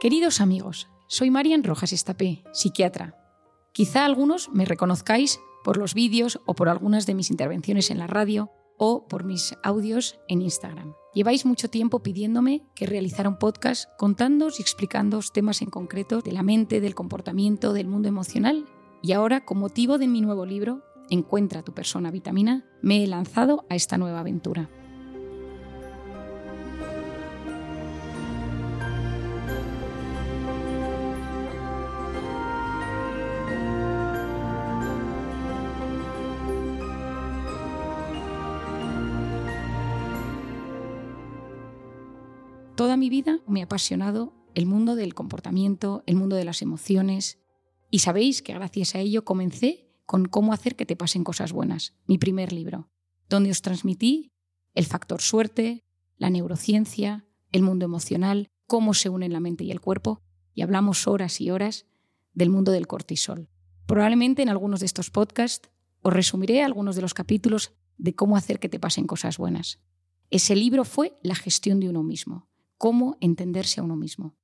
Queridos amigos, soy Marian Rojas Estapé, psiquiatra. Quizá algunos me reconozcáis por los vídeos o por algunas de mis intervenciones en la radio o por mis audios en Instagram. Lleváis mucho tiempo pidiéndome que realizara un podcast contándoos y explicándoos temas en concreto de la mente, del comportamiento, del mundo emocional. Y ahora, con motivo de mi nuevo libro, Encuentra tu persona vitamina, me he lanzado a esta nueva aventura. Toda mi vida me ha apasionado el mundo del comportamiento, el mundo de las emociones, y sabéis que gracias a ello comencé con Cómo hacer que te pasen cosas buenas, mi primer libro, donde os transmití el factor suerte, la neurociencia, el mundo emocional, cómo se unen la mente y el cuerpo, y hablamos horas y horas del mundo del cortisol. Probablemente en algunos de estos podcasts os resumiré algunos de los capítulos de cómo hacer que te pasen cosas buenas. Ese libro fue La gestión de uno mismo, cómo entenderse a uno mismo.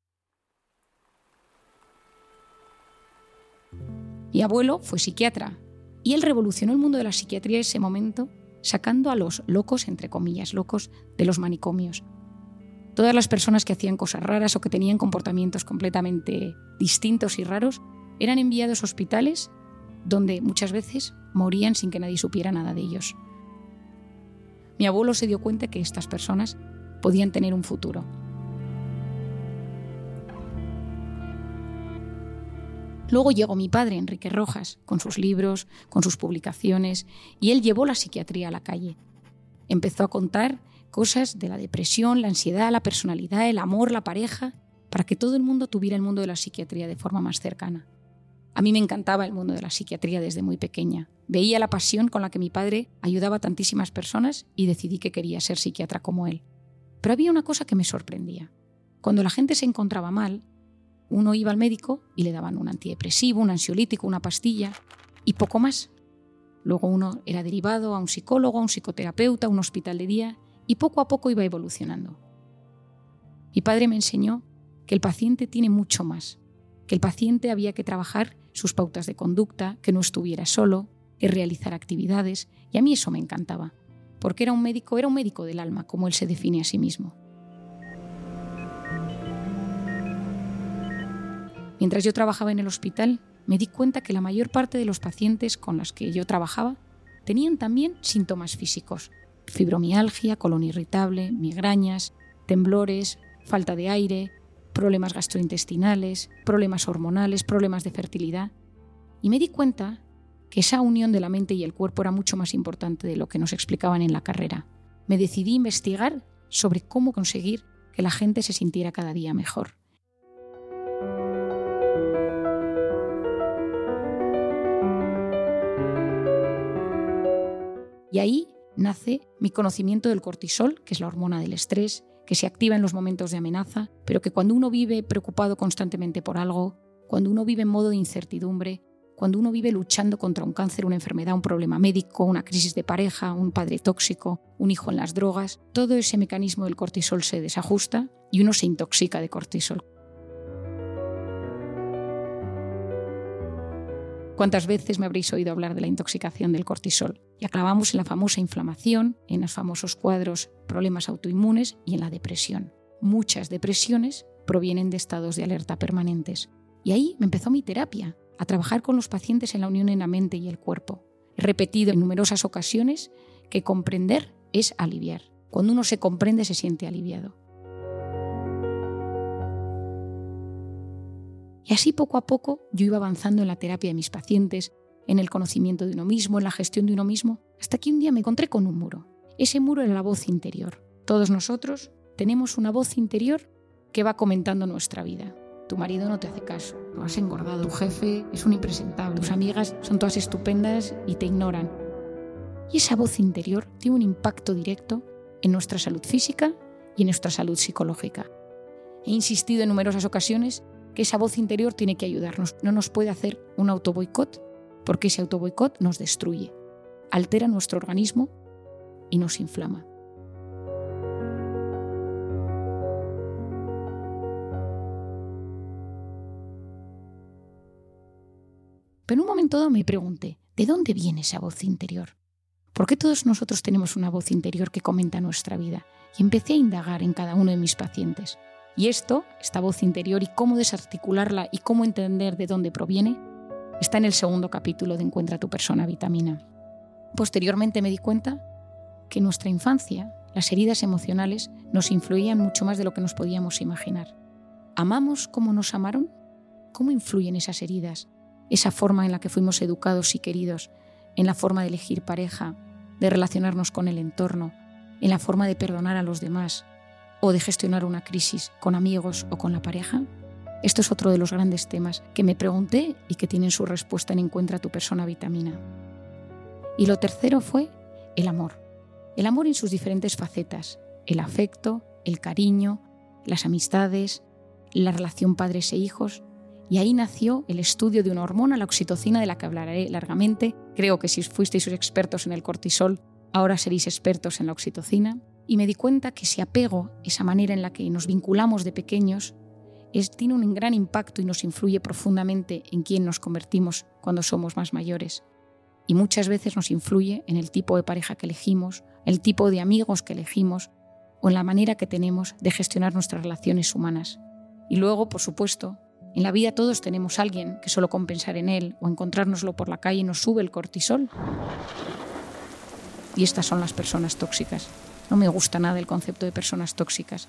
Mi abuelo fue psiquiatra y él revolucionó el mundo de la psiquiatría en ese momento, sacando a los locos, entre comillas, locos, de los manicomios. Todas las personas que hacían cosas raras o que tenían comportamientos completamente distintos y raros eran enviados a hospitales donde muchas veces morían sin que nadie supiera nada de ellos. Mi abuelo se dio cuenta que estas personas podían tener un futuro. Luego llegó mi padre, Enrique Rojas, con sus libros, con sus publicaciones, y él llevó la psiquiatría a la calle. Empezó a contar cosas de la depresión, la ansiedad, la personalidad, el amor, la pareja, para que todo el mundo tuviera el mundo de la psiquiatría de forma más cercana. A mí me encantaba el mundo de la psiquiatría desde muy pequeña. Veía la pasión con la que mi padre ayudaba a tantísimas personas y decidí que quería ser psiquiatra como él. Pero había una cosa que me sorprendía. Cuando la gente se encontraba mal, uno iba al médico y le daban un antidepresivo, un ansiolítico, una pastilla y poco más. Luego uno era derivado a un psicólogo, a un psicoterapeuta, a un hospital de día y poco a poco iba evolucionando. Mi padre me enseñó que el paciente tiene mucho más, que el paciente había que trabajar sus pautas de conducta, que no estuviera solo, que realizar actividades, y a mí eso me encantaba, porque era un médico, era un médico del alma, como él se define a sí mismo. Mientras yo trabajaba en el hospital, me di cuenta que la mayor parte de los pacientes con los que yo trabajaba tenían también síntomas físicos. Fibromialgia, colon irritable, migrañas, temblores, falta de aire, problemas gastrointestinales, problemas hormonales, problemas de fertilidad. Y me di cuenta que esa unión de la mente y el cuerpo era mucho más importante de lo que nos explicaban en la carrera. Me decidí investigar sobre cómo conseguir que la gente se sintiera cada día mejor. Y ahí nace mi conocimiento del cortisol, que es la hormona del estrés, que se activa en los momentos de amenaza, pero que cuando uno vive preocupado constantemente por algo, cuando uno vive en modo de incertidumbre, cuando uno vive luchando contra un cáncer, una enfermedad, un problema médico, una crisis de pareja, un padre tóxico, un hijo en las drogas, todo ese mecanismo del cortisol se desajusta y uno se intoxica de cortisol. ¿Cuántas veces me habréis oído hablar de la intoxicación del cortisol? Y acabamos en la famosa inflamación, en los famosos cuadros problemas autoinmunes y en la depresión. Muchas depresiones provienen de estados de alerta permanentes. Y ahí me empezó mi terapia, a trabajar con los pacientes en la unión en la mente y el cuerpo. He repetido en numerosas ocasiones que comprender es aliviar. Cuando uno se comprende se siente aliviado. Y así poco a poco yo iba avanzando en la terapia de mis pacientes, en el conocimiento de uno mismo, en la gestión de uno mismo, hasta que un día me encontré con un muro. Ese muro era la voz interior. Todos nosotros tenemos una voz interior que va comentando nuestra vida. Tu marido no te hace caso, lo has engordado, tu jefe es un impresentable, tus amigas son todas estupendas y te ignoran. Y esa voz interior tiene un impacto directo en nuestra salud física y en nuestra salud psicológica. He insistido en numerosas ocasiones que esa voz interior tiene que ayudarnos. No nos puede hacer un autoboicot, porque ese autoboicot nos destruye, altera nuestro organismo y nos inflama. Pero en un momento dado me pregunté, ¿de dónde viene esa voz interior? ¿Por qué todos nosotros tenemos una voz interior que comenta nuestra vida? Y empecé a indagar en cada uno de mis pacientes. Y esto, esta voz interior y cómo desarticularla y cómo entender de dónde proviene, está en el segundo capítulo de Encuentra tu persona vitamina. Posteriormente me di cuenta que nuestra infancia las heridas emocionales nos influían mucho más de lo que nos podíamos imaginar. ¿Amamos como nos amaron? ¿Cómo influyen esas heridas? Esa forma en la que fuimos educados y queridos, en la forma de elegir pareja, de relacionarnos con el entorno, en la forma de perdonar a los demás o de gestionar una crisis con amigos o con la pareja? Esto es otro de los grandes temas que me pregunté y que tienen su respuesta en Encuentra tu persona vitamina. Y lo tercero fue el amor. El amor en sus diferentes facetas, el afecto, el cariño, las amistades, la relación padres e hijos. Y ahí nació el estudio de una hormona, la oxitocina, de la que hablaré largamente. Creo que si fuisteis expertos en el cortisol, ahora seréis expertos en la oxitocina. Y me di cuenta que ese apego, esa manera en la que nos vinculamos de pequeños, tiene un gran impacto y nos influye profundamente en quién nos convertimos cuando somos más mayores y muchas veces nos influye en el tipo de pareja que elegimos, el tipo de amigos que elegimos o en la manera que tenemos de gestionar nuestras relaciones humanas. Y luego, por supuesto, en la vida todos tenemos a alguien que solo con pensar en él o encontrárnoslo por la calle nos sube el cortisol. Y estas son las personas tóxicas. No me gusta nada el concepto de personas tóxicas.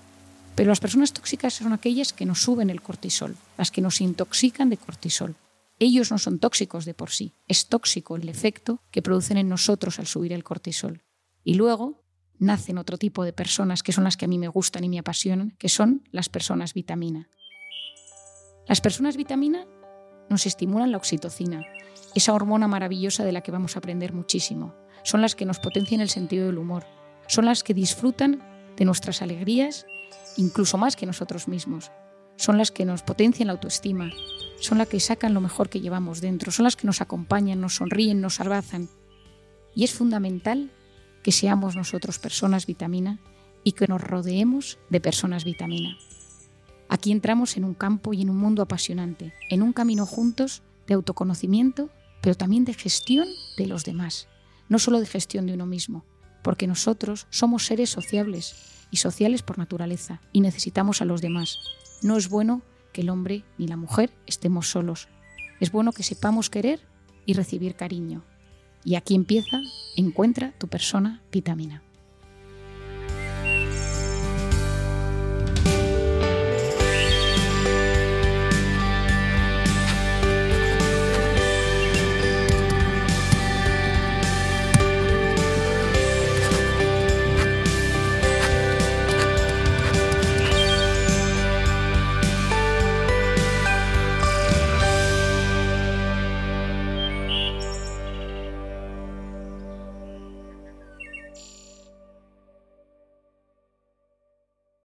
Pero las personas tóxicas son aquellas que nos suben el cortisol, las que nos intoxican de cortisol. Ellos no son tóxicos de por sí, es tóxico el efecto que producen en nosotros al subir el cortisol. Y luego nacen otro tipo de personas que son las que a mí me gustan y me apasionan, que son las personas vitamina. Las personas vitamina nos estimulan la oxitocina, esa hormona maravillosa de la que vamos a aprender muchísimo. Son las que nos potencian el sentido del humor, son las que disfrutan de nuestras alegrías incluso más que nosotros mismos. Son las que nos potencian la autoestima, son las que sacan lo mejor que llevamos dentro, son las que nos acompañan, nos sonríen, nos abrazan. Y es fundamental que seamos nosotros personas vitamina y que nos rodeemos de personas vitamina. Aquí entramos en un campo y en un mundo apasionante, en un camino juntos de autoconocimiento, pero también de gestión de los demás, no solo de gestión de uno mismo, porque nosotros somos seres sociables y sociales por naturaleza y necesitamos a los demás. No es bueno que el hombre ni la mujer estemos solos. Es bueno que sepamos querer y recibir cariño. Y aquí empieza, encuentra tu persona vitamina.